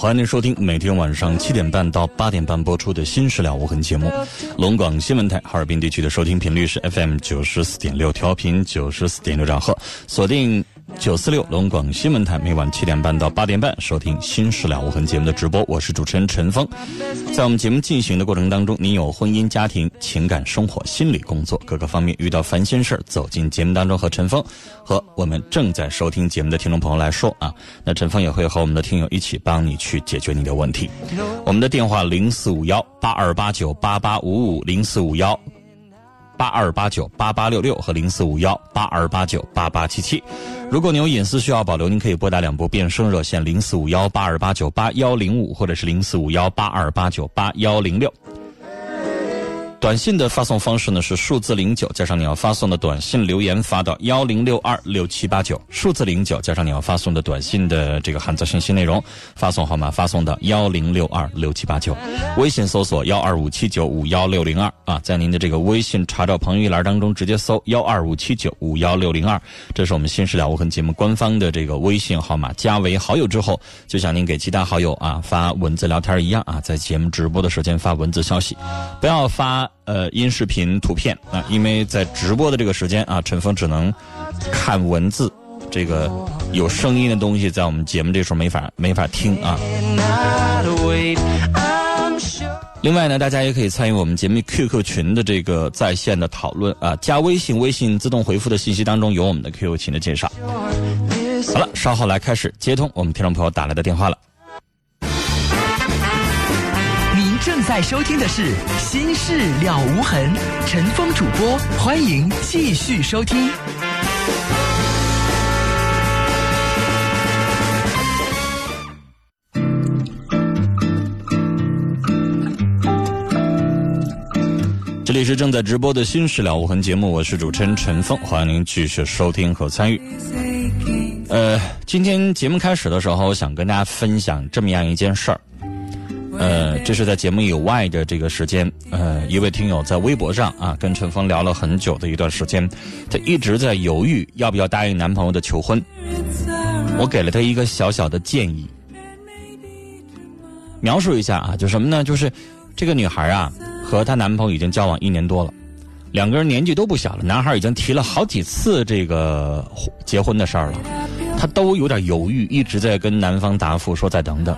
欢迎您收听每天晚上七点半到八点半播出的《新事了无痕》节目。龙广新闻台哈尔滨地区的收听频率是 FM 九十四点六，调频九十四点六兆赫，锁定。九四六龙广新闻台每晚七点半到八点半收听《新事了无痕》节目的直播，我是主持人陈峰。在我们节目进行的过程当中，您有婚姻、家庭、情感、生活、心理、工作各个方面遇到烦心事儿，走进节目当中和陈峰和我们正在收听节目的听众朋友来说啊，那陈峰也会和我们的听友一起帮你去解决你的问题。我们的电话零四五幺八二八九八八五五零四五幺。八二八九八八六六和零四五幺八二八九八八七七，如果您有隐私需要保留，您可以拨打两部变声热线零四五幺八二八九八幺零五或者是零四五幺八二八九八幺零六。短信的发送方式呢是数字零九加上你要发送的短信留言发到幺零六二六七八九，数字零九加上你要发送的短信的这个汉字信息内容，发送号码发送到幺零六二六七八九，微信搜索幺二五七九五幺六零二啊，在您的这个微信查找朋友一栏当中直接搜幺二五七九五幺六零二，这是我们新事了无痕节目官方的这个微信号码，加为好友之后，就像您给其他好友啊发文字聊天一样啊，在节目直播的时间发文字消息，不要发。呃，音视频、图片啊，因为在直播的这个时间啊，陈峰只能看文字，这个有声音的东西在我们节目这时候没法没法听啊。另外呢，大家也可以参与我们节目 QQ 群的这个在线的讨论啊，加微信，微信自动回复的信息当中有我们的 QQ 群的介绍。好了，稍后来开始接通我们听众朋友打来的电话了。在收听的是《心事了无痕》，陈峰主播，欢迎继续收听。这里是正在直播的《心事了无痕》节目，我是主持人陈峰，欢迎您继续收听和参与。呃，今天节目开始的时候，我想跟大家分享这么样一件事儿。呃，这是在节目以外的这个时间，呃，一位听友在微博上啊，跟陈峰聊了很久的一段时间，他一直在犹豫要不要答应男朋友的求婚。我给了他一个小小的建议，描述一下啊，就什么呢？就是这个女孩啊，和她男朋友已经交往一年多了，两个人年纪都不小了，男孩已经提了好几次这个结婚的事儿了，他都有点犹豫，一直在跟男方答复说再等等。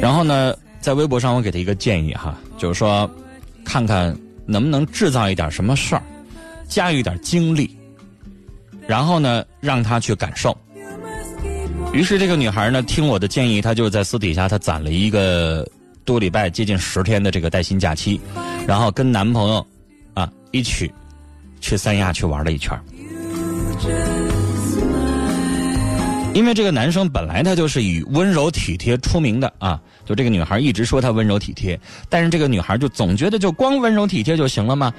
然后呢，在微博上我给他一个建议哈，就是说，看看能不能制造一点什么事儿，加一点精力，然后呢让他去感受。于是这个女孩呢听我的建议，她就在私底下她攒了一个多礼拜，接近十天的这个带薪假期，然后跟男朋友啊一起去三亚去玩了一圈。因为这个男生本来他就是以温柔体贴出名的啊，就这个女孩一直说他温柔体贴，但是这个女孩就总觉得就光温柔体贴就行了吗？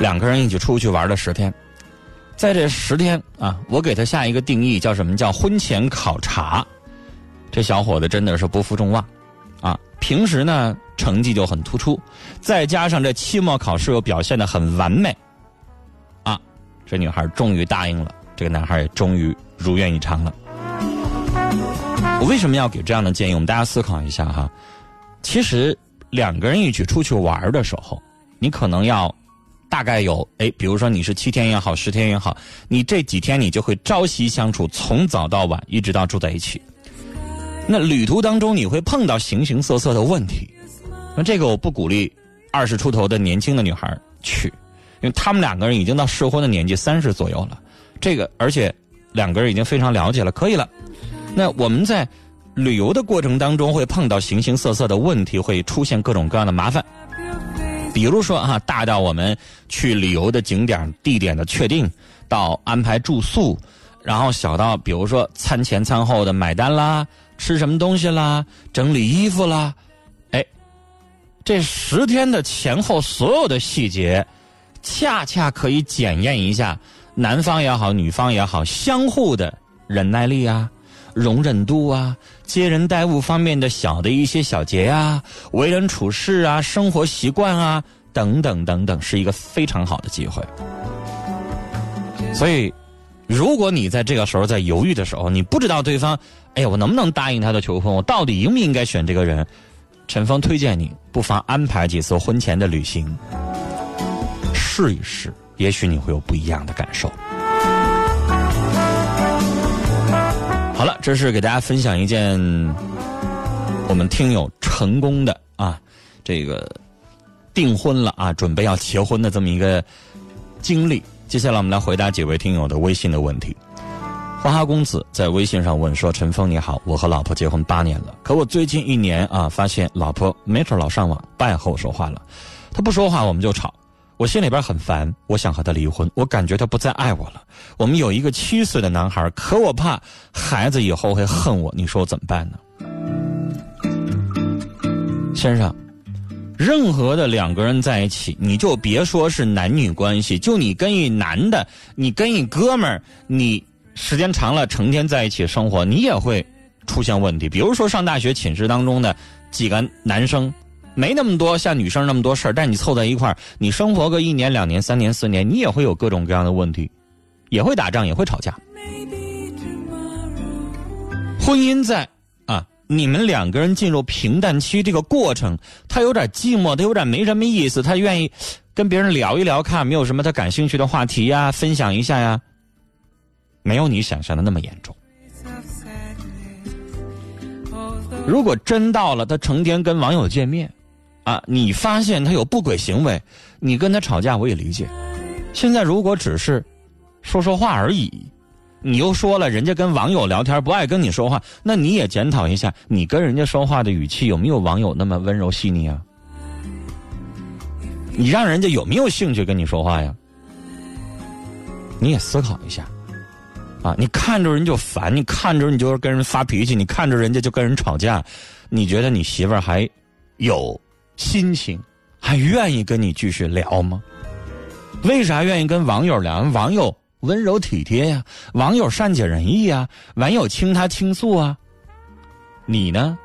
两个人一起出去玩了十天，在这十天啊，我给他下一个定义叫什么？叫婚前考察，这小伙子真的是不负众望，啊，平时呢成绩就很突出，再加上这期末考试又表现的很完美，啊，这女孩终于答应了，这个男孩也终于。如愿以偿了。我为什么要给这样的建议？我们大家思考一下哈。其实两个人一起出去玩的时候，你可能要大概有哎，比如说你是七天也好，十天也好，你这几天你就会朝夕相处，从早到晚，一直到住在一起。那旅途当中你会碰到形形色色的问题，那这个我不鼓励二十出头的年轻的女孩去，因为他们两个人已经到适婚的年纪，三十左右了。这个而且两个人已经非常了解了，可以了。那我们在旅游的过程当中会碰到形形色色的问题，会出现各种各样的麻烦。比如说啊，大到我们去旅游的景点地点的确定，到安排住宿，然后小到比如说餐前餐后的买单啦、吃什么东西啦、整理衣服啦，哎，这十天的前后所有的细节，恰恰可以检验一下男方也好、女方也好相互的忍耐力啊。容忍度啊，接人待物方面的小的一些小节啊，为人处事啊，生活习惯啊，等等等等，是一个非常好的机会。所以，如果你在这个时候在犹豫的时候，你不知道对方，哎呀，我能不能答应他的求婚？我到底应不应该选这个人？陈峰推荐你，不妨安排几次婚前的旅行，试一试，也许你会有不一样的感受。好了，这是给大家分享一件我们听友成功的啊，这个订婚了啊，准备要结婚的这么一个经历。接下来我们来回答几位听友的微信的问题。花花公子在微信上问说：“陈峰你好，我和老婆结婚八年了，可我最近一年啊，发现老婆没准老上网，不爱和我说话了。她不说话我们就吵。”我心里边很烦，我想和他离婚。我感觉他不再爱我了。我们有一个七岁的男孩，可我怕孩子以后会恨我。你说我怎么办呢？先生，任何的两个人在一起，你就别说是男女关系，就你跟一男的，你跟一哥们儿，你时间长了，成天在一起生活，你也会出现问题。比如说上大学寝室当中的几个男生。没那么多像女生那么多事儿，但你凑在一块儿，你生活个一年、两年、三年、四年，你也会有各种各样的问题，也会打仗，也会吵架。婚姻在啊，你们两个人进入平淡期这个过程，他有点寂寞，他有点没什么意思，他愿意跟别人聊一聊，看没有什么他感兴趣的话题呀，分享一下呀，没有你想象的那么严重。如果真到了，他成天跟网友见面。啊，你发现他有不轨行为，你跟他吵架我也理解。现在如果只是说说话而已，你又说了人家跟网友聊天不爱跟你说话，那你也检讨一下，你跟人家说话的语气有没有网友那么温柔细腻啊？你让人家有没有兴趣跟你说话呀？你也思考一下，啊，你看着人就烦，你看着你就是跟人发脾气，你看着人家就跟人吵架，你觉得你媳妇儿还有？心情还愿意跟你继续聊吗？为啥愿意跟网友聊？网友温柔体贴呀，网友善解人意呀，网友倾他倾诉啊。你呢？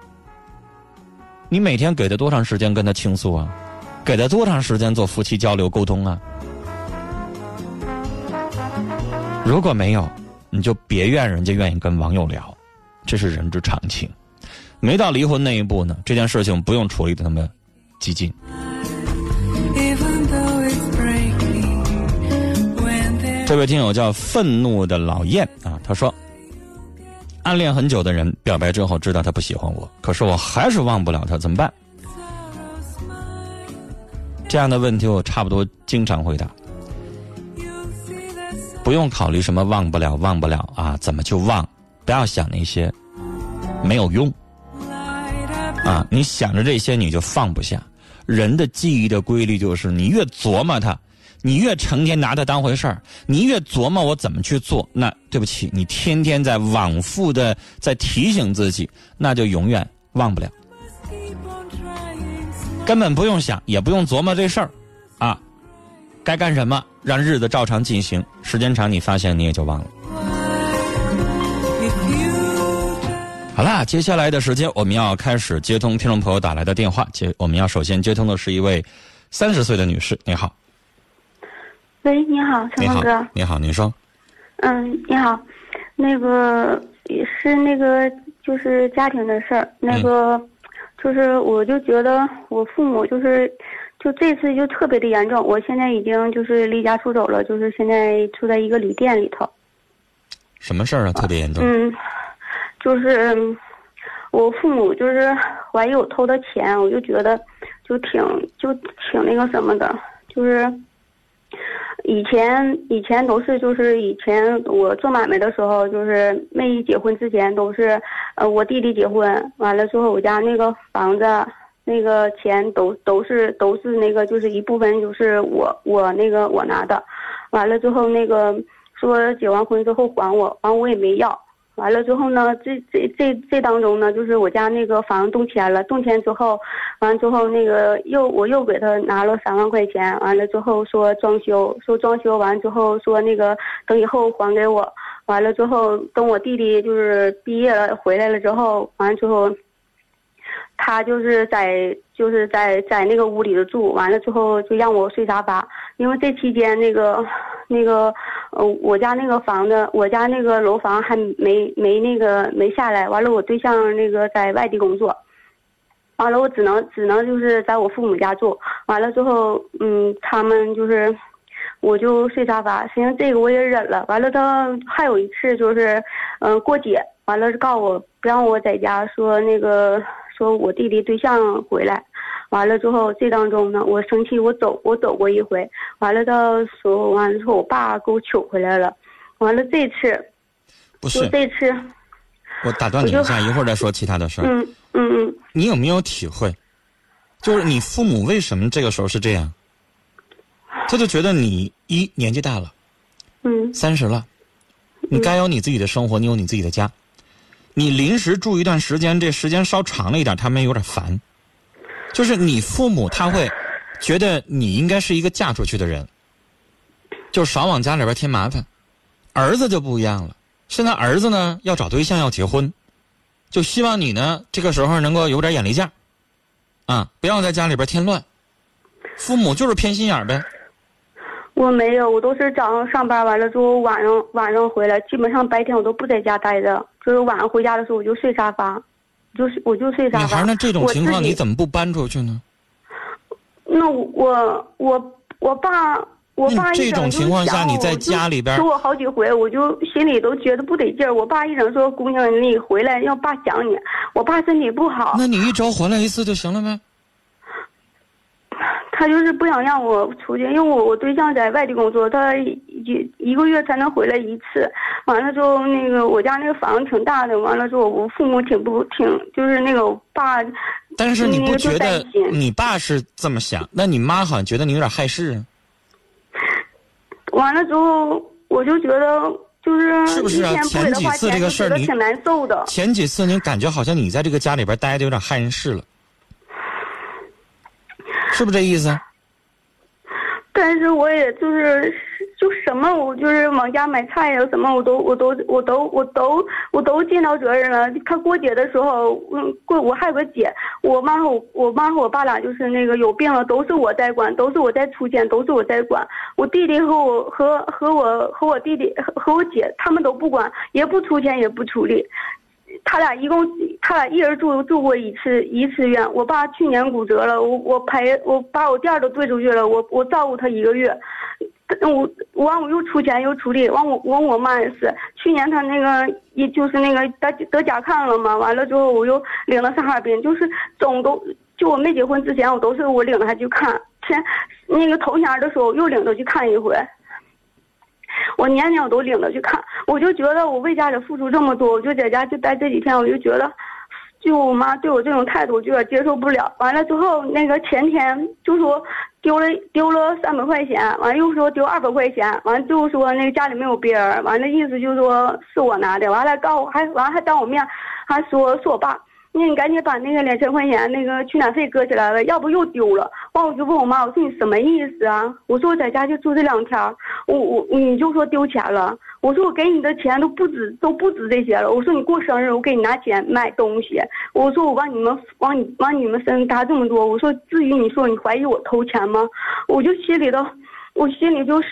你每天给他多长时间跟他倾诉啊？给他多长时间做夫妻交流沟通啊？如果没有，你就别怨人家愿意跟网友聊，这是人之常情。没到离婚那一步呢，这件事情不用处理的那么。激进。这位听友叫愤怒的老燕啊，他说：“暗恋很久的人表白之后，知道他不喜欢我，可是我还是忘不了他，怎么办？”这样的问题我差不多经常回答，不用考虑什么忘不了，忘不了啊，怎么就忘？不要想那些，没有用啊！你想着这些，你就放不下。人的记忆的规律就是，你越琢磨它，你越成天拿它当回事儿，你越琢磨我怎么去做，那对不起，你天天在往复的在提醒自己，那就永远忘不了。根本不用想，也不用琢磨这事儿，啊，该干什么，让日子照常进行，时间长，你发现你也就忘了。好啦，接下来的时间我们要开始接通听众朋友打来的电话。接，我们要首先接通的是一位三十岁的女士，你好。喂，你好，陈峰哥。你好，您说。嗯，你好，那个是那个就是家庭的事儿。那个，就是我就觉得我父母就是，就这次就特别的严重。我现在已经就是离家出走了，就是现在住在一个旅店里头。什么事儿啊？特别严重。嗯，就是我父母就是怀疑我偷的钱，我就觉得就挺就挺那个什么的，就是。以前以前都是就是以前我做买卖的时候，就是没结婚之前都是，呃，我弟弟结婚完了之后，我家那个房子那个钱都都是都是那个就是一部分就是我我那个我拿的，完了之后那个说结完婚之后还我，完我也没要。完了之后呢，这这这这当中呢，就是我家那个房动迁了，动迁之后，完了之后那个又我又给他拿了三万块钱，完了之后说装修，说装修完之后说那个等以后还给我，完了之后等我弟弟就是毕业了回来了之后，完了之后，他就是在就是在在那个屋里头住，完了之后就让我睡沙发，因为这期间那个。那个，呃，我家那个房子，我家那个楼房还没没那个没下来。完了，我对象那个在外地工作，完了，我只能只能就是在我父母家住。完了之后，嗯，他们就是，我就睡沙发。行，这个我也忍了。完了，他还有一次就是，嗯，过节，完了告我不让我在家，说那个说我弟弟对象回来。完了之后，这当中呢，我生气，我走，我走过一回。完了到时候完了之后，我爸给我取回来了。完了这次，不是这次，我打断你一下，一会儿再说其他的事儿。嗯嗯嗯。你有没有体会，就是你父母为什么这个时候是这样？他就觉得你一年纪大了，嗯，三十了，你该有你自己的生活，你有你自己的家。你临时住一段时间，这时间稍长了一点，他们有点烦。就是你父母他会觉得你应该是一个嫁出去的人，就少往家里边添麻烦。儿子就不一样了，现在儿子呢要找对象要结婚，就希望你呢这个时候能够有点眼力见啊，不要在家里边添乱。父母就是偏心眼呗。我没有，我都是早上上班完了之后晚上晚上回来，基本上白天我都不在家待着，就是晚上回家的时候我就睡沙发。就是我就睡沙发。女孩那这种情况你怎么不搬出去呢？那我我我爸我爸这种情况下你在家里边说我好几回，我就心里都觉得不得劲儿。我爸一整说姑娘你回来要爸想你，我爸身体不好。那你一周回来一次就行了呗。他就是不想让我出去，因为我我对象在外地工作，他一一个月才能回来一次。完了之后，那个我家那个房子挺大的，完了之后我父母挺不挺，就是那个我爸。但是你不觉得你爸是这么想？那你妈好像觉得你有点害事啊。完了之后，我就觉得就是是不是啊？前几次这个事儿你挺难受的。前几次你感觉好像你在这个家里边待的有点害人事了。是不是这意思？但是我也就是就什么，我就是往家买菜呀，什么我都我都我都我都我都尽到责任了。他过节的时候，嗯，过我还有个姐，我妈和我我妈和我爸俩就是那个有病了，都是我在管，都是我在出钱，都是我在管。我弟弟和我和和我和我弟弟和我姐他们都不管，也不出钱，也不出力。他俩一共，他俩一人住住过一次一次院。我爸去年骨折了，我我赔我把我店都兑出去了，我我照顾他一个月。我我完我又出钱又出力，完我完我妈也是。去年他那个也就是那个得得甲亢了嘛，完了之后我又领他上哈尔滨，就是总都就我没结婚之前，我都是我领他去看。前那个头年的时候又领他去看一回。我年年我都领着去看，我就觉得我为家里付出这么多，我就在家就待这几天，我就觉得，就我妈对我这种态度，就有点接受不了。完了之后，那个前天就说丢了丢了三百块钱，完了又说丢二百块钱，完了就说那个家里没有别人，完了意思就说是我拿的，完了告诉还完了还当我面还说是我爸。那你赶紧把那个两千块钱那个取暖费搁起来了，要不又丢了。完我就问我妈，我说你什么意思啊？我说我在家就住这两天，我我你就说丢钱了。我说我给你的钱都不止都不止这些了。我说你过生日我给你拿钱买东西。我说我往你们往你往你们身上搭这么多。我说至于你说你怀疑我偷钱吗？我就心里头，我心里就受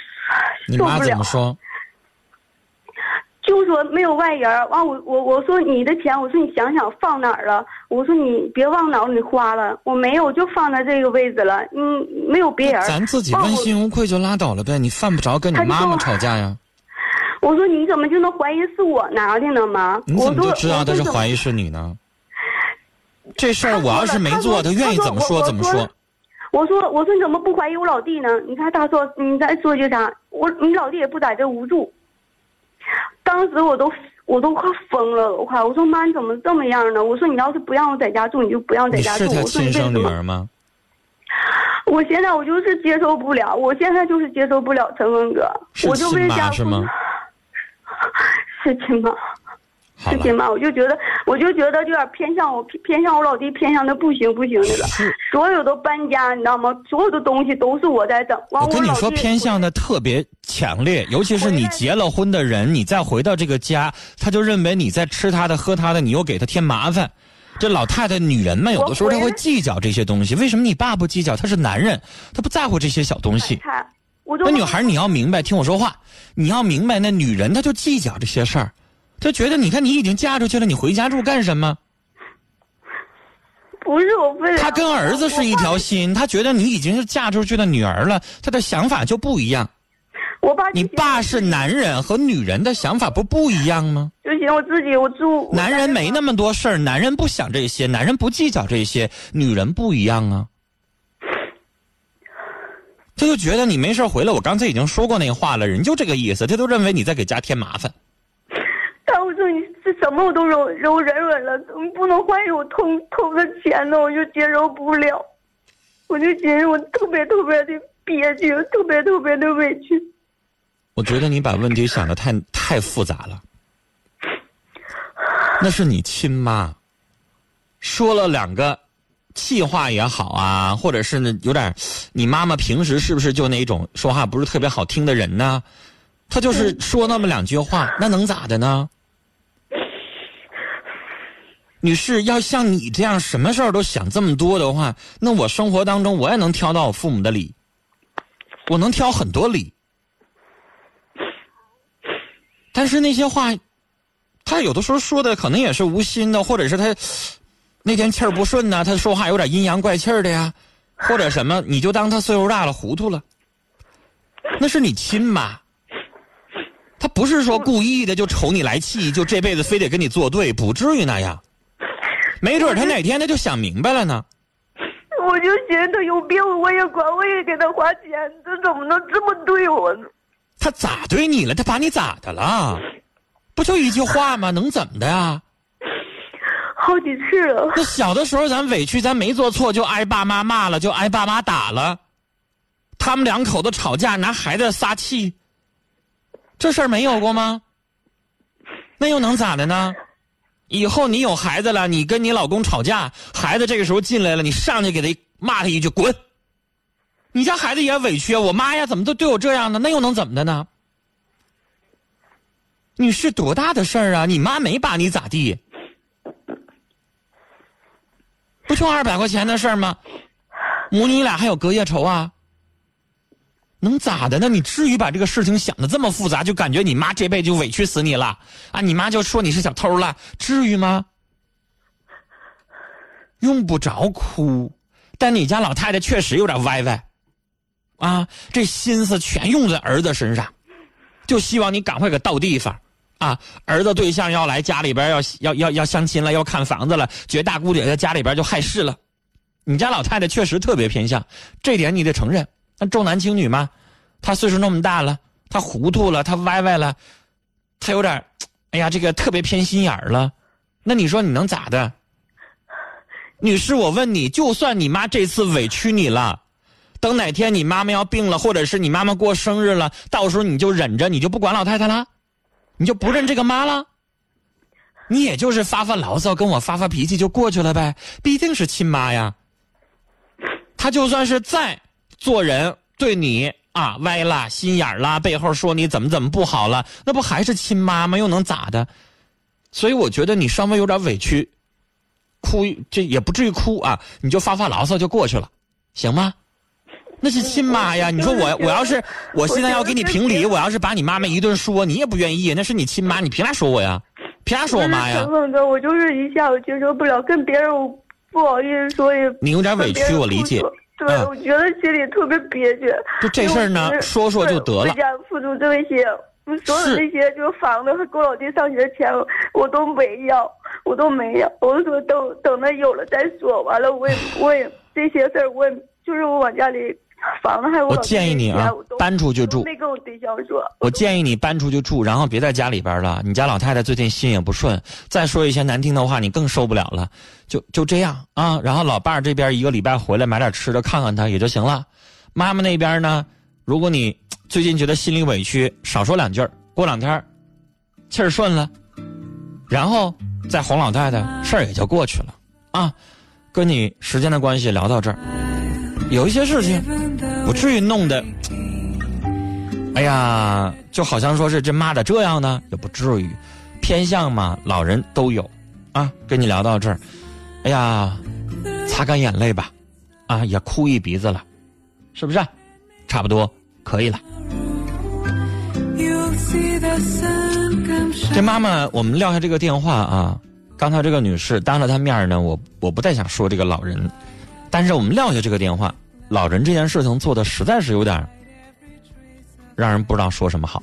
不了。你妈怎么说？就说没有外人儿。完我我我说你的钱，我说你想想放哪儿了？我说你别往脑里花了，我没有，就放在这个位置了。嗯，没有别人。咱自己问心无愧就拉倒了呗，你犯不着跟你妈妈吵架呀。我说你怎么就能怀疑是我拿的呢吗？你怎么就知道他是怀疑？是你呢？这事儿我要是没做，他愿意怎么说怎么说我说我说你怎么不怀疑我老弟呢？你看他说你再说句啥？我你老弟也不在这屋住。当时我都我都快疯了，我快我说妈你怎么这么样呢？我说你要是不让我在家住，你就不让在你是家住。他亲生我说你为什么？女儿吗？我现在我就是接受不了，我现在就是接受不了陈文哥，是我就为家是吗？是亲妈。好了，是亲妈，我就觉得，我就觉得有点偏向我，偏偏向我老弟，偏向的不行不行的了。是所有的搬家，你知道吗？所有的东西都是我在整。我跟你说，偏向的特别强烈，尤其是你结了婚的人，你再回到这个家，他就认为你在吃他的、喝他的，你又给他添麻烦。这老太太、女人们有的时候她会计较这些东西。为什么你爸不计较？他是男人，他不在乎这些小东西。那女孩，你要明白，听我说话，你要明白，那女人她就计较这些事儿，她觉得你看你已经嫁出去了，你回家住干什么？不是我非得。她跟儿子是一条心，他觉得你已经是嫁出去的女儿了，他的想法就不一样。我爸你爸是男人和女人的想法不不一样吗？就行，我自己我住。男人没那么多事儿，男人不想这些，男人不计较这些，女人不一样啊。他就觉得你没事回来，我刚才已经说过那话了，人就这个意思，他都认为你在给家添麻烦。但我说你这什么我都柔柔忍忍了，怎么不能怀疑我偷偷的钱呢，我就接受不了。我就觉得我特别特别的憋屈，特别特别的委屈。我觉得你把问题想的太太复杂了。那是你亲妈，说了两个气话也好啊，或者是呢有点，你妈妈平时是不是就那种说话不是特别好听的人呢？她就是说那么两句话，那能咋的呢？女士，要像你这样什么事儿都想这么多的话，那我生活当中我也能挑到我父母的理，我能挑很多理。但是那些话，他有的时候说的可能也是无心的，或者是他那天气儿不顺呢，他说话有点阴阳怪气的呀，或者什么，你就当他岁数大了糊涂了。那是你亲妈，他不是说故意的就瞅你来气，就这辈子非得跟你作对，不至于那样。没准他哪天他就想明白了呢。我就觉得他有病，我也管，我也给他花钱，他怎么能这么对我呢？他咋对你了？他把你咋的了？不就一句话吗？能怎么的呀？好几次了，那小的时候咱委屈，咱没做错就挨爸妈骂了，就挨爸妈打了。他们两口子吵架，拿孩子撒气，这事儿没有过吗？那又能咋的呢？以后你有孩子了，你跟你老公吵架，孩子这个时候进来了，你上去给他骂他一句滚。你家孩子也委屈啊，我妈呀，怎么都对我这样呢？那又能怎么的呢？你是多大的事儿啊？你妈没把你咋地？不就二百块钱的事儿吗？母女俩还有隔夜仇啊？能咋的呢？你至于把这个事情想的这么复杂，就感觉你妈这辈子就委屈死你了啊？你妈就说你是小偷了，至于吗？用不着哭，但你家老太太确实有点歪歪，啊，这心思全用在儿子身上，就希望你赶快给到地方。啊，儿子对象要来家里边要要要要相亲了，要看房子了，绝大姑姐在家里边就害事了。你家老太太确实特别偏向，这点你得承认。那重男轻女嘛，她岁数那么大了，她糊涂了，她歪歪了，她有点，哎呀，这个特别偏心眼了。那你说你能咋的？女士，我问你，就算你妈这次委屈你了，等哪天你妈妈要病了，或者是你妈妈过生日了，到时候你就忍着，你就不管老太太了？你就不认这个妈了？你也就是发发牢骚，跟我发发脾气就过去了呗，毕竟是亲妈呀。她就算是再做人对你啊歪了心眼儿啦，背后说你怎么怎么不好了，那不还是亲妈吗？又能咋的？所以我觉得你稍微有点委屈，哭这也不至于哭啊，你就发发牢骚就过去了，行吗？那是亲妈呀！你说我我要是我现在要给你评理，我要是把你妈妈一顿说，你也不愿意。那是你亲妈，你凭啥说我呀？凭啥说我妈呀？陈峰哥，我就是一下我接受不了，跟别人我不好意思说也。你有点委屈，我理解。对，我觉得心里特别憋屈。就这事儿呢，说说就得了。回家付出这些，所有的那些就是房子和给我老弟上学的钱，我都没要，我都没要。我说等等他有了再说。完了，我也我也这些事儿，我也就是我往家里。房子还有我建议你啊，搬出去住。没跟我对象说。我建议你搬出去住，然后别在家里边了。你家老太太最近心也不顺，再说一些难听的话，你更受不了了。就就这样啊，然后老伴儿这边一个礼拜回来买点吃的，看看他也就行了。妈妈那边呢，如果你最近觉得心里委屈，少说两句过两天气儿顺了，然后再哄老太太，事儿也就过去了啊。跟你时间的关系聊到这儿，有一些事情。不至于弄得，哎呀，就好像说是这妈的这样呢，也不至于，偏向嘛，老人都有，啊，跟你聊到这儿，哎呀，擦干眼泪吧，啊，也哭一鼻子了，是不是？差不多可以了。这妈妈，我们撂下这个电话啊，刚才这个女士当着她面呢，我我不太想说这个老人，但是我们撂下这个电话。老人这件事情做的实在是有点让人不知道说什么好。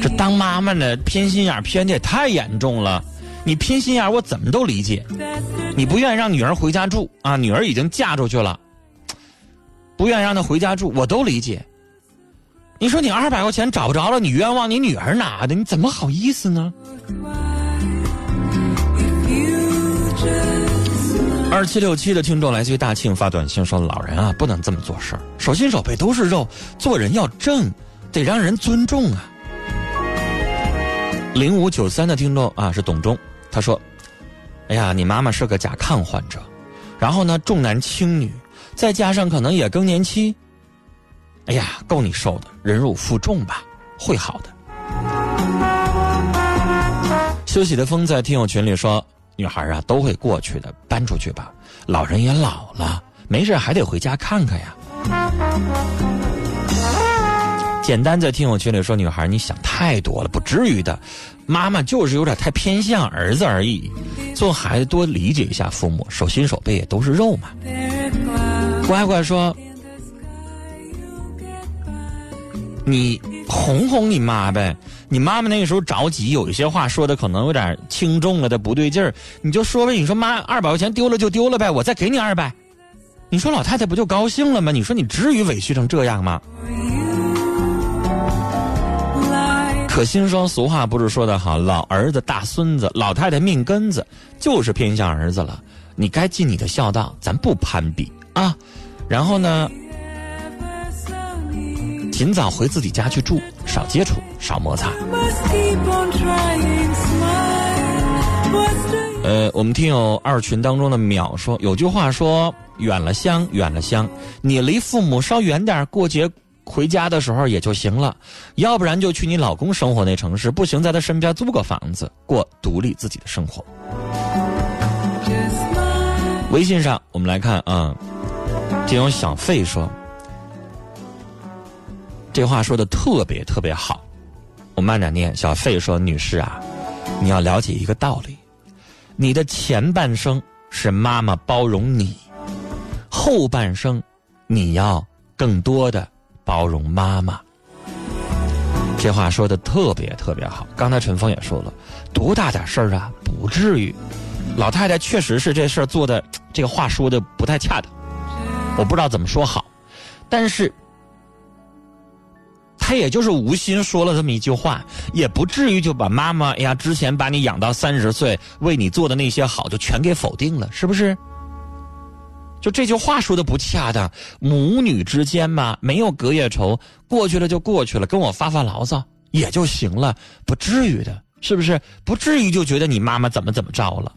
这当妈妈的偏心眼偏的也太严重了。你偏心眼我怎么都理解。你不愿意让女儿回家住啊？女儿已经嫁出去了，不愿意让她回家住，我都理解。你说你二百块钱找不着了，你冤枉你女儿拿的，你怎么好意思呢？二七六七的听众来自于大庆发短信说：“老人啊，不能这么做事儿，手心手背都是肉，做人要正，得让人尊重啊。”零五九三的听众啊是董忠，他说：“哎呀，你妈妈是个甲亢患者，然后呢重男轻女，再加上可能也更年期，哎呀够你受的，忍辱负重吧，会好的。”休息的风在听友群里说。女孩啊，都会过去的，搬出去吧。老人也老了，没事还得回家看看呀。简单在听友群里说，女孩你想太多了，不至于的。妈妈就是有点太偏向儿子而已。做孩子多理解一下父母，手心手背也都是肉嘛。乖乖说，你哄哄你妈呗。你妈妈那个时候着急，有一些话说的可能有点轻重了的不对劲儿，你就说呗。你说妈，二百块钱丢了就丢了呗，我再给你二百。你说老太太不就高兴了吗？你说你至于委屈成这样吗？可心说，俗话不是说的好，老儿子大孙子，老太太命根子就是偏向儿子了。你该尽你的孝道，咱不攀比啊。然后呢？尽早回自己家去住，少接触，少摩擦。呃，我们听友二群当中的淼说，有句话说：“远了乡，远了乡，你离父母稍远点，过节回家的时候也就行了。要不然就去你老公生活那城市，不行在他身边租个房子，过独立自己的生活。”微信上我们来看啊，听友小费说。这话说的特别特别好，我慢点念。小费说：“女士啊，你要了解一个道理，你的前半生是妈妈包容你，后半生你要更多的包容妈妈。”这话说的特别特别好。刚才陈峰也说了，多大点事儿啊，不至于。老太太确实是这事儿做的，这个话说的不太恰当，我不知道怎么说好，但是。他也就是无心说了这么一句话，也不至于就把妈妈哎呀之前把你养到三十岁为你做的那些好就全给否定了，是不是？就这句话说的不恰当，母女之间嘛，没有隔夜仇，过去了就过去了，跟我发发牢骚也就行了，不至于的，是不是？不至于就觉得你妈妈怎么怎么着了。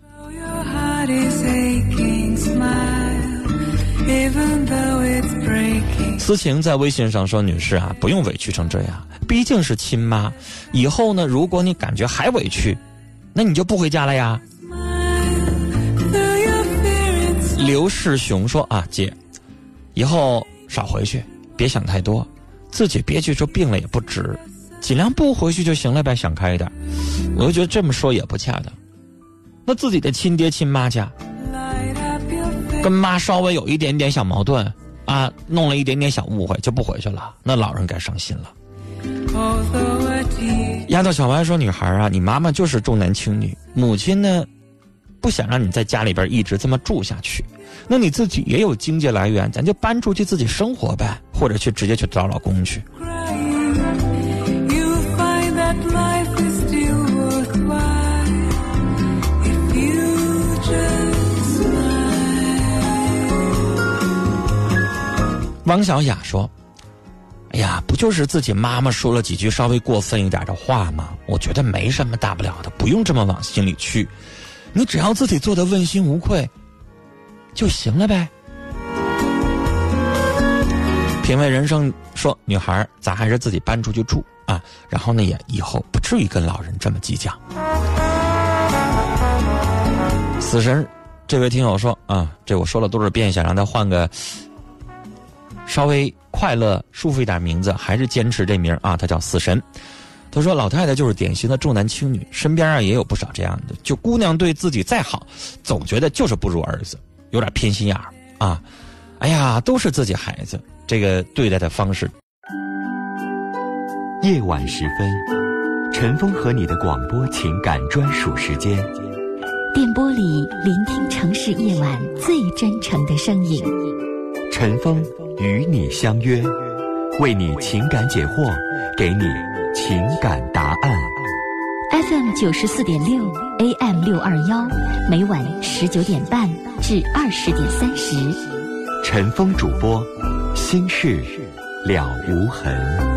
思晴在微信上说：“女士啊，不用委屈成这样，毕竟是亲妈。以后呢，如果你感觉还委屈，那你就不回家了呀。”刘世雄说：“啊，姐，以后少回去，别想太多，自己别去说病了也不值，尽量不回去就行了呗，想开一点。我就觉得这么说也不恰当。那自己的亲爹亲妈家，跟妈稍微有一点点小矛盾啊，弄了一点点小误会就不回去了，那老人该伤心了。丫头小白说：“女孩啊，你妈妈就是重男轻女，母亲呢，不想让你在家里边一直这么住下去。那你自己也有经济来源，咱就搬出去自己生活呗，或者去直接去找老公去。”王小雅说：“哎呀，不就是自己妈妈说了几句稍微过分一点的话吗？我觉得没什么大不了的，不用这么往心里去。你只要自己做的问心无愧就行了呗。”品味人生说：“女孩，咱还是自己搬出去住啊，然后呢，也以后不至于跟老人这么计较。”死神，这位听友说：“啊，这我说了多少遍，想让他换个。”稍微快乐、舒服一点名字，还是坚持这名啊？他叫死神。他说：“老太太就是典型的重男轻女，身边啊也有不少这样的。就姑娘对自己再好，总觉得就是不如儿子，有点偏心眼儿啊。哎呀，都是自己孩子，这个对待的方式。”夜晚时分，陈峰和你的广播情感专属时间。电波里聆听城市夜晚最真诚的声音。陈峰。与你相约，为你情感解惑，给你情感答案。FM 九十四点六，AM 六二幺，每晚十九点半至二十点三十。陈峰主播，心事了无痕。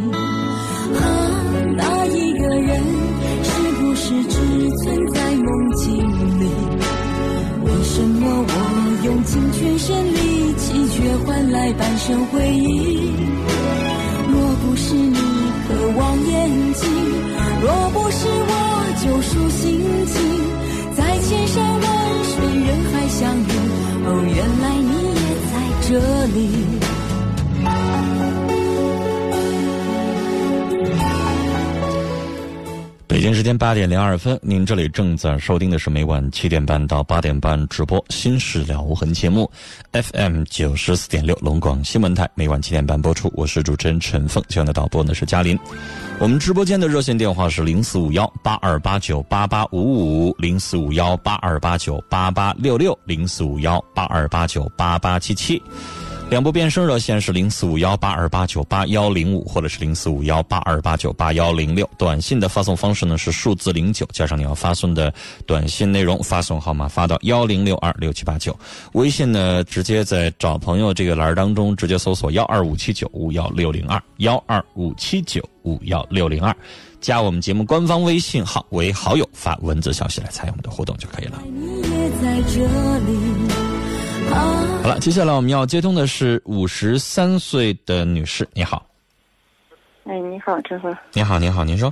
身力气，却换来半生回忆。若不是你渴望眼睛，若不是我救赎心情，在千山万水人海相遇，哦，原来你也在这里。时间八点零二分，您这里正在收听的是每晚七点半到八点半直播《心事了无痕》节目，FM 九十四点六龙广新闻台，每晚七点半播出。我是主持人陈凤，今晚的导播呢是嘉林。我们直播间的热线电话是零四五幺八二八九八八五五，零四五幺八二八九八八六六，零四五幺八二八九八八七七。两部变声热线是零四五幺八二八九八幺零五，或者是零四五幺八二八九八幺零六。短信的发送方式呢是数字零九加上你要发送的短信内容，发送号码发到幺零六二六七八九。微信呢，直接在找朋友这个栏当中直接搜索幺二五七九五幺六零二幺二五七九五幺六零二，加我们节目官方微信号为好友，发文字消息来参与我们的互动就可以了。你也在这里。好了，接下来我们要接通的是五十三岁的女士，你好。哎，你好，陈峰。你好，你好，您说。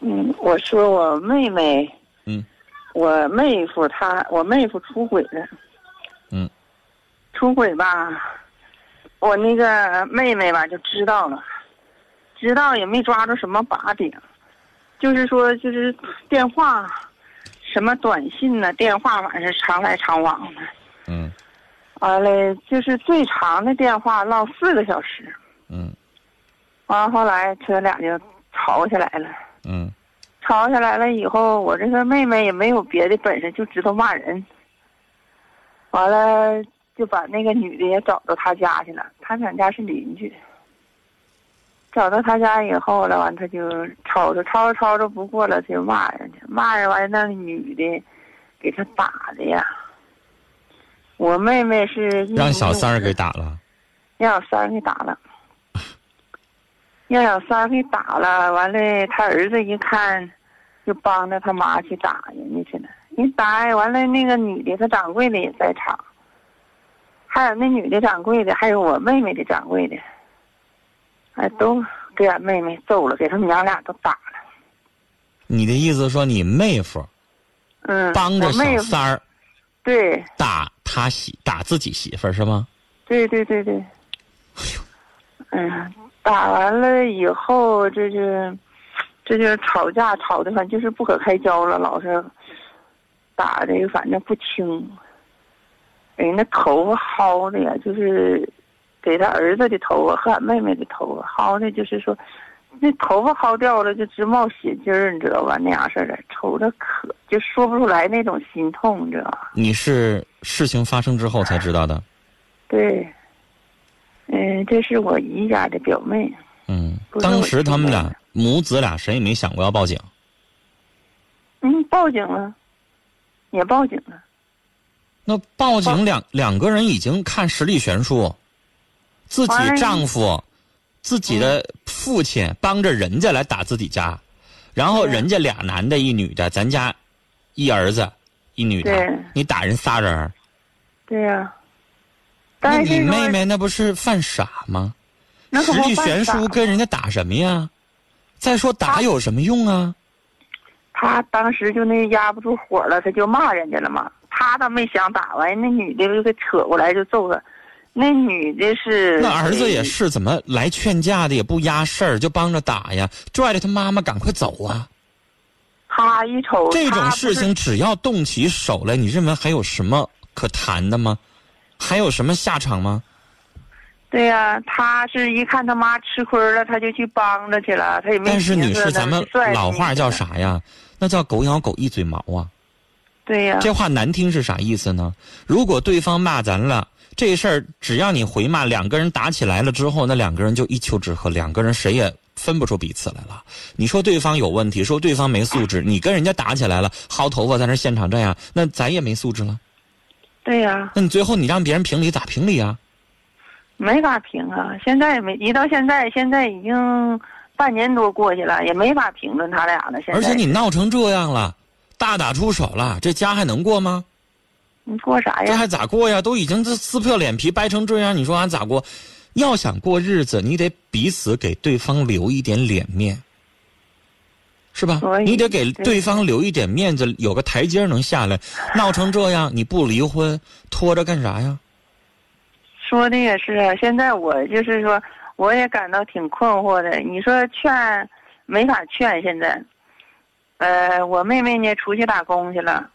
嗯，我说我妹妹。嗯。我妹夫他，我妹夫出轨了。嗯。出轨吧，我那个妹妹吧就知道了，知道也没抓住什么把柄，就是说就是电话，什么短信呢，电话反正常来常往的。嗯。完了，就是最长的电话唠四个小时。嗯。完后来，他俩就吵起来了。嗯。吵起来了以后，我这个妹妹也没有别的本事，就知道骂人。完了，就把那个女的也找到他家去了，他两家是邻居。找到他家以后了，完他就吵着吵着吵着不过了，他就骂人去，骂人完那女的给他打的呀。我妹妹是让小三儿给打了，让小三儿给打了，让小三儿给打了。完了，他儿子一看，就帮着他妈去打人家去了。一打完了，那个女的，她掌柜的也在场，还有那女的掌柜的，还有我妹妹的掌柜的，哎，都给俺妹妹揍了，给他们娘俩都打了。你的意思说你妹夫嗯，帮着小三儿对打他媳打自己媳妇儿是吗？对对对对。哎呀，打完了以后，这就这就吵架，吵的反正就是不可开交了，老是打的反正不轻。人那头发薅的呀，就是给他儿子的头发和俺妹妹的头发薅的，就是说那头发薅掉了就直冒血筋儿，你知道吧？那样式的，瞅着可就说不出来那种心痛，你知道吧？你是事情发生之后才知道的？对，嗯，这是我姨家的表妹。嗯，当时他们俩母子俩谁也没想过要报警。嗯，报警了，也报警了。那报警两两个人已经看实力悬殊，自己哎丈夫、自己的父亲帮着人家来打自己家，然后人家俩男的一女的，咱家一儿子一女的，你打人仨人，对呀、那但你妹妹那不是犯傻吗？实力悬殊，跟人家打什么呀？再说打有什么用啊？他当时就那压不住火了，他就骂人家了嘛。他倒没想打完，那女的就给扯过来就揍他。那女的是那儿子也是怎么来劝架的，也不压事儿，就帮着打呀，拽着他妈妈赶快走啊！他一瞅这种事情只要动起手来，你认为还有什么可谈的吗？还有什么下场吗？对呀、他是一看他妈吃亏了，他就去帮着去了，他也没但是女士，咱们老话叫啥呀？那叫狗咬狗一嘴毛啊！对呀、这话难听是啥意思呢？如果对方骂咱了，这事儿只要你回骂，两个人打起来了之后，那两个人就一丘之貉，两个人谁也分不出彼此来了。你说对方有问题，说对方没素质，你跟人家打起来了，薅头发在那现场这样，那咱也没素质了。对呀、那你最后你让别人评理咋评理啊？没法评啊！现在也没一到现在，现在已经半年多过去了，也没法评论他俩了。现在而且你闹成这样了，大打出手了，这家还能过吗？你过啥呀？这还咋过呀？都已经这撕破脸皮掰成这样，你说俺咋过？要想过日子，你得彼此给对方留一点脸面，是吧你得给对对方留一点面子，有个台阶能下来。闹成这样，你不离婚，拖着干啥呀？说的也是啊，现在我就是说，我也感到挺困惑的。你说劝，没法劝。现在，呃，我妹妹呢出去打工去了，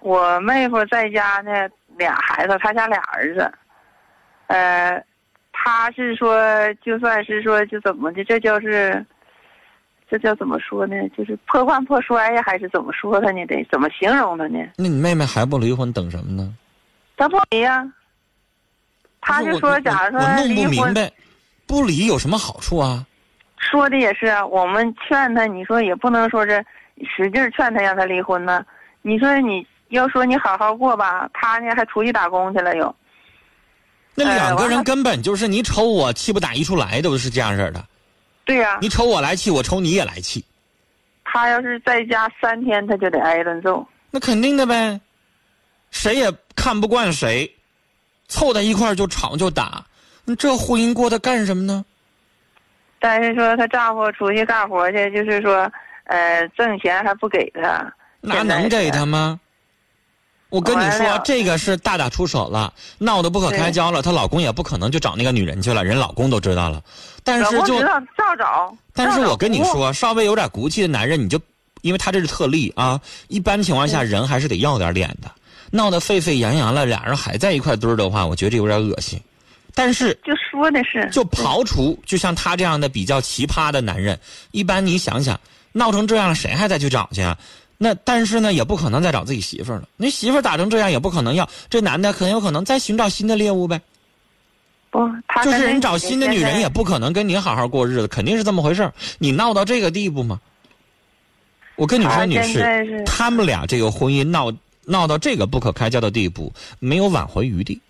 我妹夫在家呢，俩孩子，他家俩儿子，呃，他是说，就算是说，就怎么的，这叫是，这叫怎么说呢？就是破罐破摔呀，还是怎么说他呢？得怎么形容他呢？那你妹妹还不离婚，等什么呢？他不离呀、他就说，假如说我我弄离婚。不明白，不离有什么好处啊？说的也是啊，我们劝他，你说也不能说是使劲劝他让他离婚呢。你说你要说你好好过吧，他呢还出去打工去了又。那呃两个人根本就是你瞅我气不打一处来，都是这样式的。对呀、你瞅我来气，我瞅你也来气，他要是在家三天，他就得挨一顿揍。那肯定的呗。谁也看不惯谁，凑在一块儿就吵就打，那这婚姻过得干什么呢？但是说她丈夫出去干活去，就是说，呃，挣钱还不给她。那能给她吗？我跟你说，这个是大打出手了，闹得不可开交了。她老公也不可能就找那个女人去了，人老公都知道了。但是就照找。照找但是我跟你，说，稍微有点骨气的男人，你就因为他这是特例啊，一般情况下人还是得要点脸的。闹得沸沸扬扬了，俩人还在一块堆儿的话，我觉得有点恶心。但是就说的是，就刨除，就像他这样的比较奇葩的男人，一般你想想，闹成这样了，谁还再去找去啊？那但是呢，也不可能再找自己媳妇儿了。那媳妇儿打成这样，也不可能要这男的，很有可能再寻找新的猎物呗。不，他就是人找新的女人，也不可能跟你好好过日子，肯定是这么回事儿你闹到这个地步吗？我跟你说，女士，他们俩这个婚姻闹闹到这个不可开交的地步，没有挽回余地。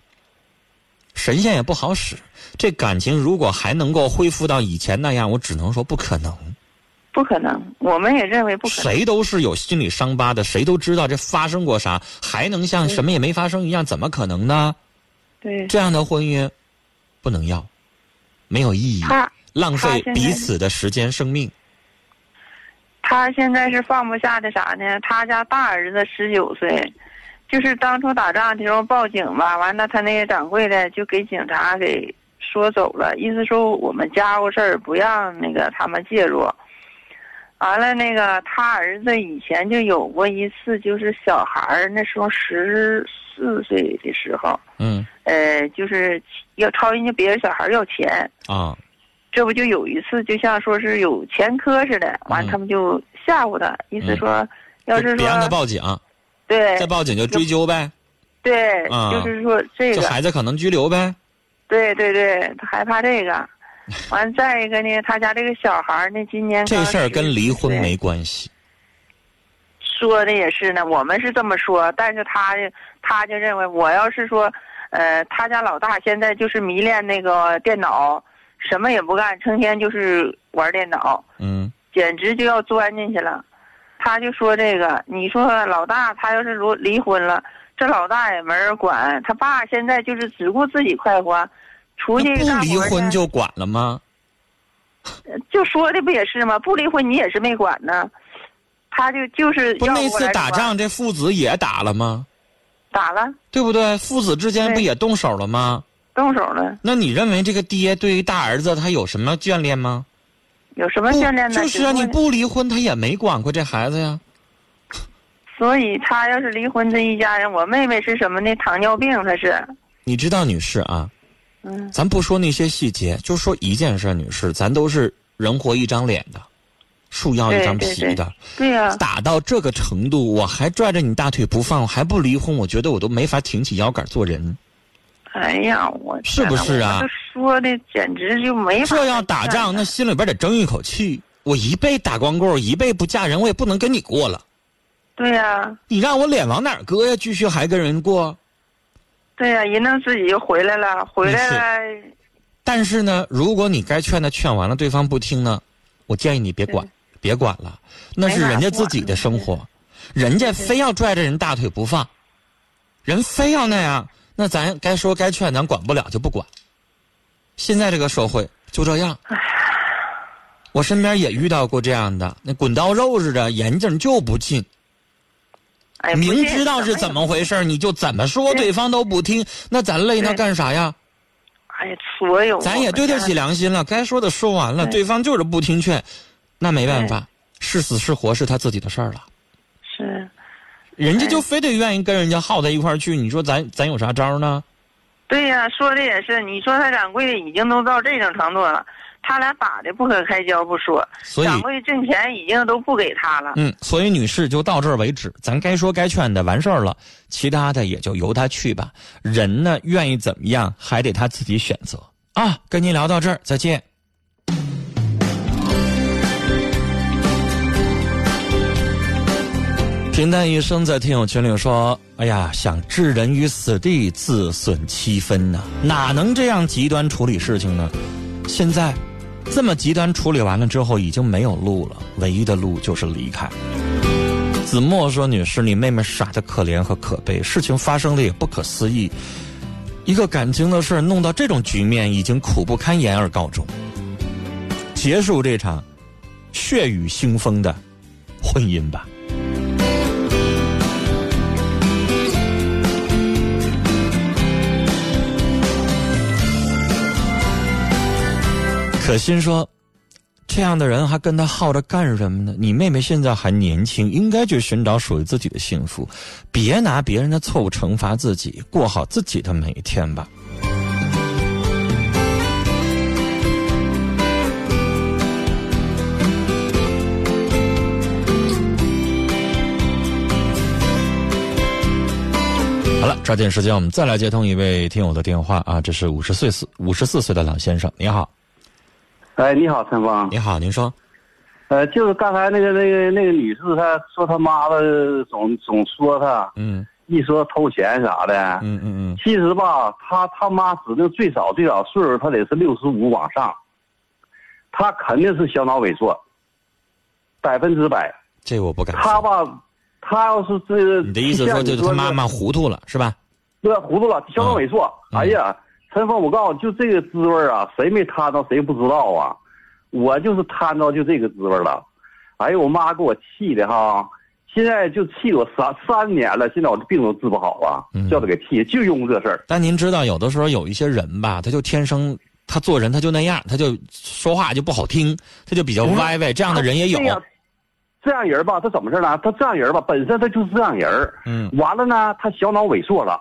神仙也不好使，这感情如果还能够恢复到以前那样，我只能说不可能。不可能，我们也认为不可能。谁都是有心理伤疤的，谁都知道这发生过啥，还能像什么也没发生一样？怎么可能呢？对，这样的婚姻不能要，没有意义，浪费彼此的时间、生命。他现在是放不下的啥呢？他家大儿子十九岁，就是当初打仗的时候报警吧，完了他那个掌柜的就给警察给说走了，意思说我们家务事儿不让那个他们介入。完了，那个他儿子以前就有过一次，就是小孩儿那时候十四岁的时候，嗯。呃，就是要朝人家别人小孩要钱，啊，这不就有一次，就像说是有前科似的，完了他们就吓唬他，意思说，要是别让他报警，对再报警就追究呗，对，啊就是说这这个，孩子可能拘留呗。对对对，他害怕这个。完再一个呢，他家这个小孩儿呢，今年这事儿跟离婚没关系。说的也是呢，我们是这么说，但是他他就认为，我要是说，呃，他家老大现在就是迷恋那个电脑，什么也不干，成天就是玩电脑，嗯简直就要钻进去了。他就说这个，你说老大他要是如离婚了，这老大也没人管，他爸现在就是只顾自己快活，出去那不离婚就管了吗？就说的不也是吗？不离婚你也是没管呢，他就就是不那次打仗这父子也打了吗？打了，对不对？父子之间不也动手了吗？动手了，那你认为这个爹对于大儿子他有什么眷恋吗？有什么不训练呢？就是啊，你不离婚他也没管过这孩子呀。所以他要是离婚，这一家人，我妹妹是什么呢？糖尿病，她是，你知道，女士啊，嗯，咱不说那些细节，就说一件事，女士，咱都是人活一张脸的，树要一张皮的。对呀、打到这个程度，我还拽着你大腿不放，我还不离婚，我觉得我都没法挺起腰杆做人。哎呀，我是不是啊这说的简直就没法。这要打仗，那心里边得争一口气。我一辈打光棍，一辈不嫁人，我也不能跟你过了。对呀、你让我脸往哪儿搁呀？继续还跟人过？对呀、人能自己就回来了，回来了，但是呢，如果你该劝的劝完了，对方不听呢，我建议你别管，别管了，那是人家自己的生活，人家非要拽着人大腿不放，人非要那样，那咱该说该劝，咱管不了就不管。现在这个社会就这样，我身边也遇到过这样的，那滚刀肉似的，眼睛就不进。哎，明知道是怎么回事，你就怎么说，对方都不听，那咱累那干啥呀？哎呀，所有咱也对得起良心了，该说的说完了，对对方就是不听劝，那没办法，是死是活是他自己的事儿了。是，人家就非得愿意跟人家耗在一块儿去，你说咱咱有啥招呢？对呀、说的也是。你说他掌柜的已经都到这种程度了，他俩打的不可开交不说，所以，掌柜挣钱已经都不给他了。嗯，所以女士就到这儿为止，咱该说该劝的完事儿了，其他的也就由他去吧。人呢，愿意怎么样，还得他自己选择啊。跟您聊到这儿，再见。平淡一生在听友群里说：“哎呀，想置人于死地，自损七分呐、哪能这样极端处理事情呢？现在这么极端处理完了之后，已经没有路了，唯一的路就是离开。”子墨说：“女士，你妹妹傻的可怜和可悲，事情发生的也不可思议。一个感情的事儿弄到这种局面，已经苦不堪言而告终。结束这场血雨腥风的婚姻吧。”可心说这样的人还跟他耗着干什么呢？你妹妹现在还年轻应该去寻找属于自己的幸福别拿别人的错误惩罚自己过好自己的每一天吧。好了抓紧时间我们再来接通一位听友的电话啊这是五十岁四五十四岁的老先生你好。哎，你好，陈峰。你好，您说，呃，就是刚才那个那个那个女士，她说她妈妈总总说她，嗯一说偷钱啥的。嗯嗯嗯，其实吧，她她妈指定最少最少岁数，她得是六十五往上，她肯定是小脑萎缩，百分之百。这我不敢她。吧，她要是这，你的意思说就是他妈妈糊涂了是吧？对，糊涂了，小脑萎缩。嗯哎呀，陈峰，我告诉你，就这个滋味啊，谁没摊到，谁不知道啊。我就是摊到就这个滋味了。哎呦，我妈给我气的哈，现在就气我三三年了，现在我这病都治不好啊，嗯叫他给气，就因为这事儿。但您知道，有的时候有一些人吧，他就天生他做人他就那样，他就说话就不好听，他就比较歪歪，这样的人也有这。样这样人吧，他怎么事呢？他这样人吧，本身他就是这样人。嗯完了呢，他小脑萎缩了，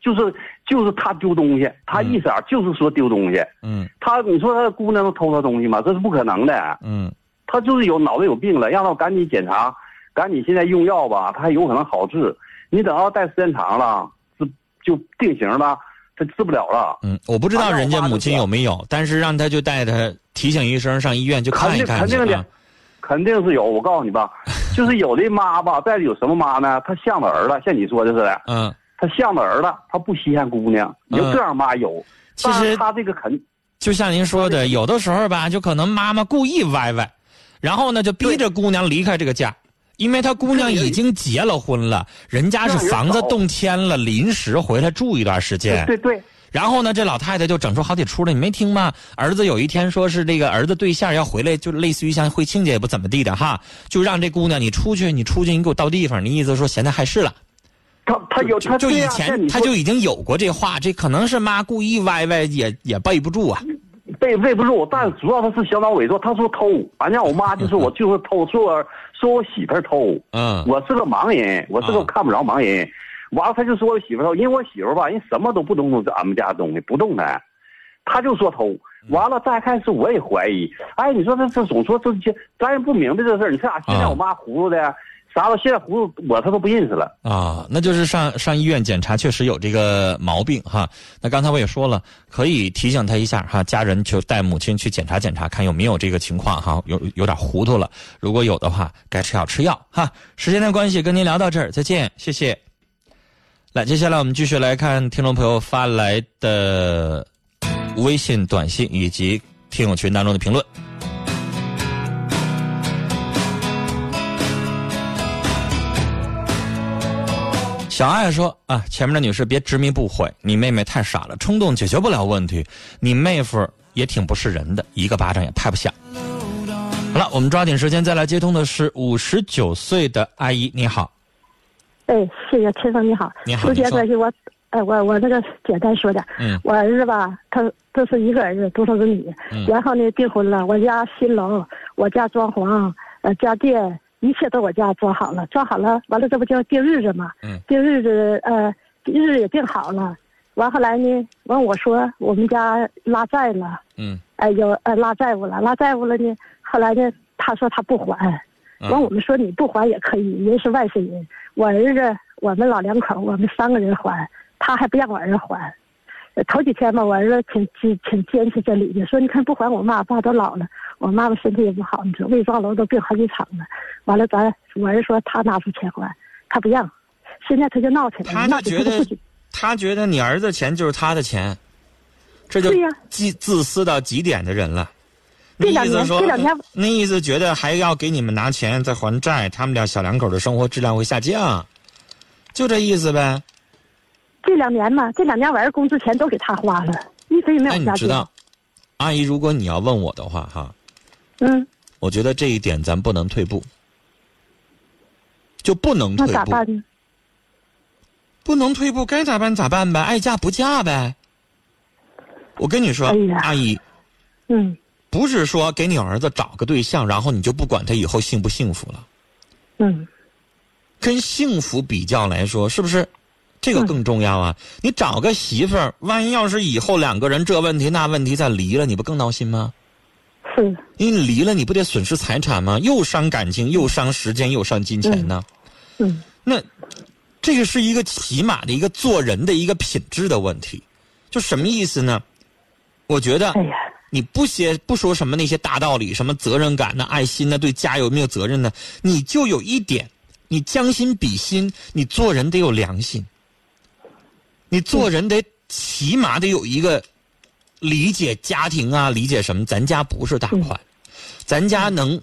就是就是他丢东西，他一色儿就是说丢东西。嗯他你说他姑娘能偷他东西吗？这是不可能的。嗯他就是有脑子有病了，让他赶紧检查，赶紧现在用药吧，他还有可能好治。你等到待时间长了，治就定型了，他治不了了。嗯，我不知道人家母亲有没有，但是让他就带他提醒一声上医院去看一看去肯定肯定的啊。肯定是有。我告诉你吧，就是有的妈吧，再有什么妈呢？她向着儿子，像你说的似的，嗯，她向着儿子，他不稀罕姑娘。你就嗯这样妈有，其实他这个肯就像您说的，有的时候吧，就可能妈妈故意歪歪，然后呢就逼着姑娘离开这个家，因为他姑娘已经结了婚了，人家是房子动迁了，临时回来住一段时间。对对。然后呢，这老太太就整出好几出来，你没听吗？儿子有一天说是这个儿子对象要回来，就类似于像会亲家也不怎么地的哈，就让这姑娘你出去，你出去，你给我到地方，你意思说现在害事了。他他有他就以前他就已经有过这话，这可能是妈故意歪歪，也也背不住啊。背背不住，但主要他是小脑萎缩，他说偷，反正我妈就说我就是偷，说我说我媳妇偷，嗯我是个盲人，我是个啊看不着盲人，完了他就说我媳妇偷，因为我媳妇吧，人什么都不动这俺们家的东西，不动弹，他就说偷，完了再开始我也怀疑，哎，你说这这总说这些，咱也不明白这事儿，你看现在我妈糊涂的，啥了，现在糊涂我他都不认识了。啊，那就是上上医院检查，确实有这个毛病哈。那刚才我也说了，可以提醒他一下哈，家人就带母亲去检查检查，看有没有这个情况哈，有有点糊涂了。如果有的话，该吃药吃药哈。时间的关系，跟您聊到这儿，再见，谢谢。来，接下来我们继续来看听众朋友发来的微信、短信以及听友群当中的评论。小爱说啊，前面的女士别执迷不悔，你妹妹太傻了，冲动解决不了问题，你妹夫也挺不是人的，一个巴掌也拍不响。好了，我们抓紧时间再来接通的是五十九岁的阿姨，你好，哎，谢谢陈生，你好。你好你说时间关系，我，哎，我我那个简单说点。嗯我儿子吧，他这是一个儿子，独生子女。嗯然后呢，订婚了，我家新楼，我家装潢，呃，家电，一切都我家做好了，做好了，完了这不就定日子嘛？嗯定日子，呃，日子也定好了。完后来呢，完我说我们家拉债了，嗯哎，有呃拉债务了，拉债务了呢。后来呢，他说他不还，嗯完我们说你不还也可以，人是外省人，我儿子我们老两口我们三个人还，他还不让我儿子还。呃头几天吧，我儿子挺挺挺坚持这理的，说你看不还我妈爸都老了，我妈妈身体也不好，你说胃状瘘都病好几场了。完了咱我儿子说他拿出钱还，他不让，现在他就闹起来他了，他就觉得他觉得你儿子钱就是他的钱，这就对呀自自私到极点的人了。那意思说那意思觉得还要给你们拿钱再还债，他们俩小两口的生活质量会下降，就这意思呗。这两年嘛，这两年我儿子工资钱都给他花了，一分也没那有家借。你知道，阿姨，如果你要问我的话，哈，嗯，我觉得这一点咱不能退步，就不能退步，咋办呢？不能退步，该咋办咋办呗，爱嫁不嫁呗。我跟你说，哎阿姨，嗯不是说给你儿子找个对象，然后你就不管他以后幸不幸福了。嗯，跟幸福比较来说，是不是这个更重要啊？你找个媳妇儿，万一要是以后两个人这问题那问题再离了，你不更闹心吗？是，因为你离了，你不得损失财产吗？又伤感情，又伤时间，又伤金钱呢。嗯那这个是一个起码的一个做人的一个品质的问题。就什么意思呢？我觉得你不些不说什么那些大道理，什么责任感呢、爱心呢，对家有没有责任呢？你就有一点，你将心比心，你做人得有良心，你做人得起码得有一个理解家庭啊，理解什么？咱家不是大款，咱家能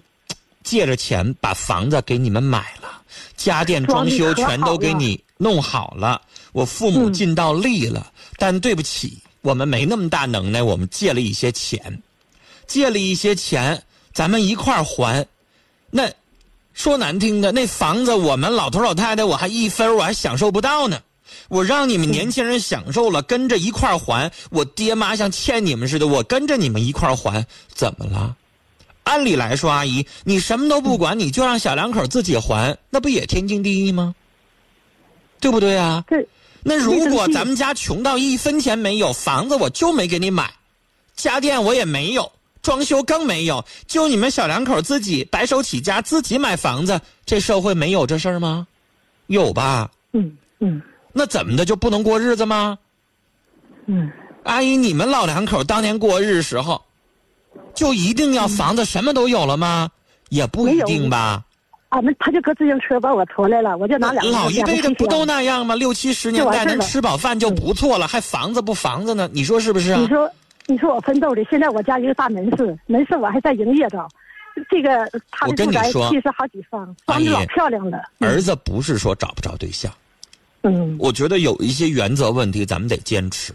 借着钱把房子给你们买了，家电装修全都给你弄好了，我父母尽到力了，但对不起，我们没那么大能耐，我们借了一些钱，借了一些钱，咱们一块儿还。那说难听的，那房子我们老头老太太我还一分我还享受不到呢。我让你们年轻人享受了，跟着一块儿还。我爹妈像欠你们似的，我跟着你们一块儿还，怎么了？按理来说，阿姨，你什么都不管，你就让小两口自己还，那不也天经地义吗？对不对啊？对那如果咱们家穷到一分钱没有，房子我就没给你买，家电我也没有，装修更没有，就你们小两口自己白手起家，自己买房子，这社会没有这事儿吗？有吧？嗯嗯那怎么的就不能过日子吗？嗯，阿姨，你们老两口当年过日时候，就一定要房子什么都有了吗？也不一定吧。俺们他就搁自行车把我驮来了，我就拿两个老一辈的不都那样吗？六七十年代能吃饱饭就不错了，还房子不房子呢？你说是不是啊？你说，你说我奋斗的，现在我家一个大门市，门市我还在营业着，这个他我的住宅跟你说七十好几方，房子老漂亮了。儿子不是说找不着对象，嗯我觉得有一些原则问题咱们得坚持。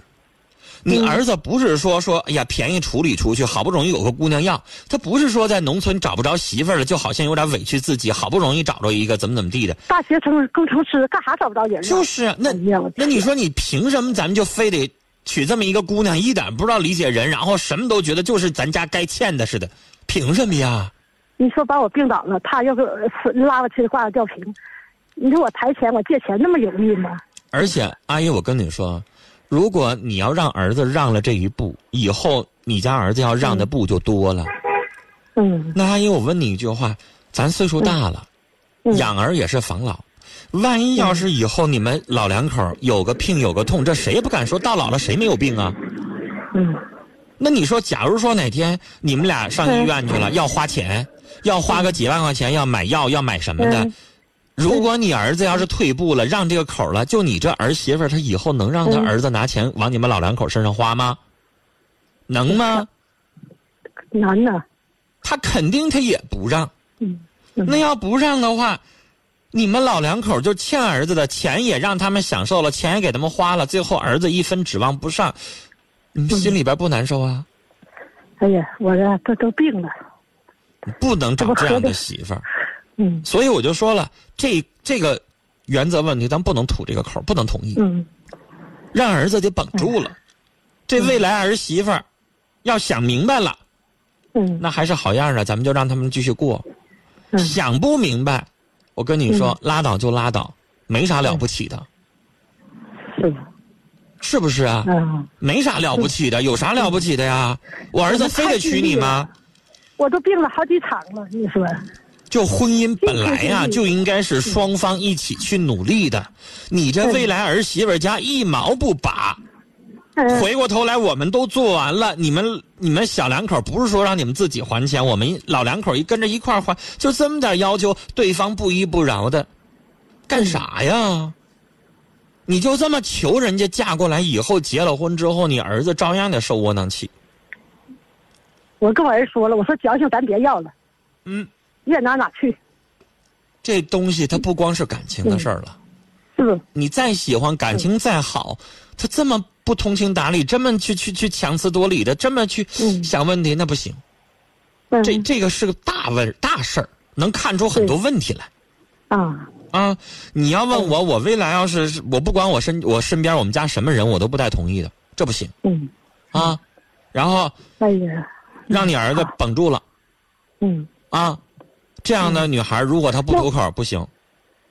你嗯儿子不是说说，哎呀，便宜处理出去，好不容易有个姑娘要，他不是说在农村找不着媳妇儿了，就好像有点委屈自己，好不容易找着一个怎么怎么地的，大学生工程师干啥找不着人呢？就是啊那那你说你凭什么咱们就非得娶这么一个姑娘，一点不知道理解人，然后什么都觉得就是咱家该欠的似的，凭什么呀？你说把我病倒了，他要是拉我去挂个吊瓶，你说我抬钱我借钱那么容易吗？而且，阿姨，我跟你说，如果你要让儿子让了这一步，以后你家儿子要让的步就多了。嗯那阿姨，我问你一句话，咱岁数大了，嗯养儿也是防老。万一要是以后你们老两口有个病有个痛，这谁也不敢说到老了谁没有病啊？嗯那你说，假如说哪天你们俩上医院去了，要花钱，要花个几万块钱，要买药，要买什么的嗯。如果你儿子要是退步了，让这个口了，就你这儿媳妇儿，她以后能让她嗯儿子拿钱往你们老两口身上花吗？能吗？难呐。他肯定他也不让。嗯嗯那要不让的话，你们老两口就欠儿子的钱也让他们享受了，钱也给他们花了，最后儿子一分指望不上，你心里边不难受啊？哎呀，我这都都病了。不能找这样的媳妇儿。嗯所以我就说了，这这个原则问题，咱不能吐这个口，不能同意，嗯让儿子得绷住了。这未来儿媳妇儿要想明白了，嗯那还是好样的，咱们就让他们继续过。嗯想不明白，我跟你说，拉倒就拉倒，没啥了不起的，是是不是啊？嗯，没啥了不起的，有啥了不起的呀？我儿子非得娶你吗？我都病了好几场了，你说。就婚姻本来呀、就应该是双方一起去努力的。你这未来儿媳妇家一毛不拔，嗯回过头来我们都做完了，你们你们小两口不是说让你们自己还钱，我们老两口一跟着一块儿还，就这么点要求，对方不依不饶的，干啥呀？你就这么求人家嫁过来以后结了婚之后，你儿子照样得受窝囊气。我跟我儿说了，我说矫情咱别要了，嗯，愿拿哪去，这东西它不光是感情的事儿了。是不？你再喜欢，感情再好，他这么不通情达理，这么去去去强词夺理的，这么去嗯想问题，那不行。嗯这这个是个大问大事儿，能看出很多问题来啊，啊！你要问我，我未来要是我不管我身我身边我们家什么人，我都不带同意的，这不行嗯，啊！然后哎呀，让你儿子绷住了嗯，啊！这样的女孩，如果她不吐口，不行。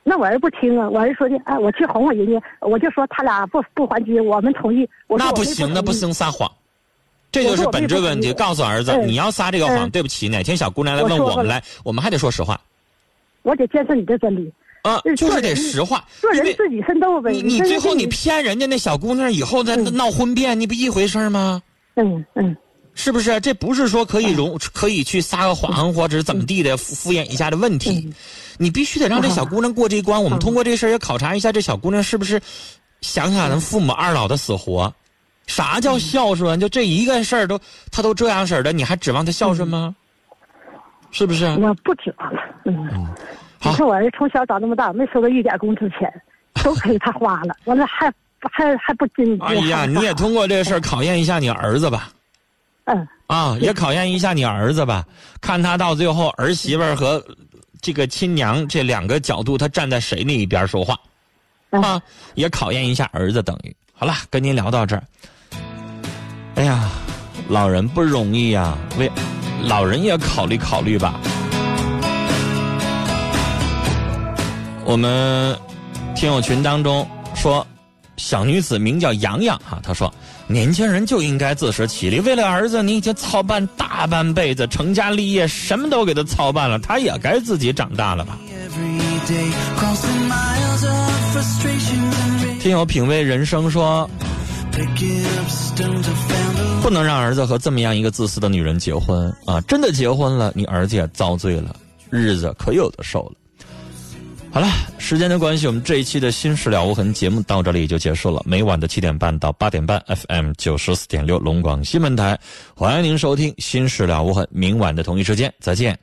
那我儿不听啊，我儿说的，哎，我去哄哄人家，我就说他俩不不还击，我们同意。那不行，那不。行，撒谎，这就是本质问题。告诉儿子，嗯你要撒这个谎，嗯对不起，哪天小姑娘来问我们来，我们还得说实话。我得坚持你的真理。啊，就是得实话。做人自己奋斗呗。你你最后你骗人家那小姑娘，以后再闹婚变，你不一回事吗？嗯嗯。是不是？这不是说可以容可以去撒个谎或者是怎么地的敷敷衍一下的问题，你必须得让这小姑娘过这一关。我们通过这事儿也考察一下这小姑娘是不是想想咱父母二老的死活。啥叫孝顺？就这一个事儿都她都这样式儿的，你还指望她孝顺吗？是不是？我不指望了。嗯。你看我儿子从小长那么大，没收过一点工资钱，都给他花了，完了还还还不尽。哎呀，你也通过这事儿考验一下你儿子吧。嗯啊，也考验一下你儿子吧，看他到最后儿媳妇儿和这个亲娘这两个角度，他站在谁那一边说话啊？也考验一下儿子，等于好了，跟您聊到这儿。哎呀，老人不容易呀，为老人也考虑考虑吧。我们听友群当中说，小女子名叫洋洋哈，她说。年轻人就应该自食其力。为了儿子，你已经操办大半辈子，成家立业，什么都给他操办了，他也该自己长大了吧？听友品味人生说，不能让儿子和这么样一个自私的女人结婚啊！真的结婚了，你儿子也遭罪了，日子可有的受了。好了，时间的关系，我们这一期的《新事了无痕》节目到这里就结束了。每晚的七点半到八点半，FM 九十四点六龙广新闻台，欢迎您收听《新事了无痕》。明晚的同一时间，再见。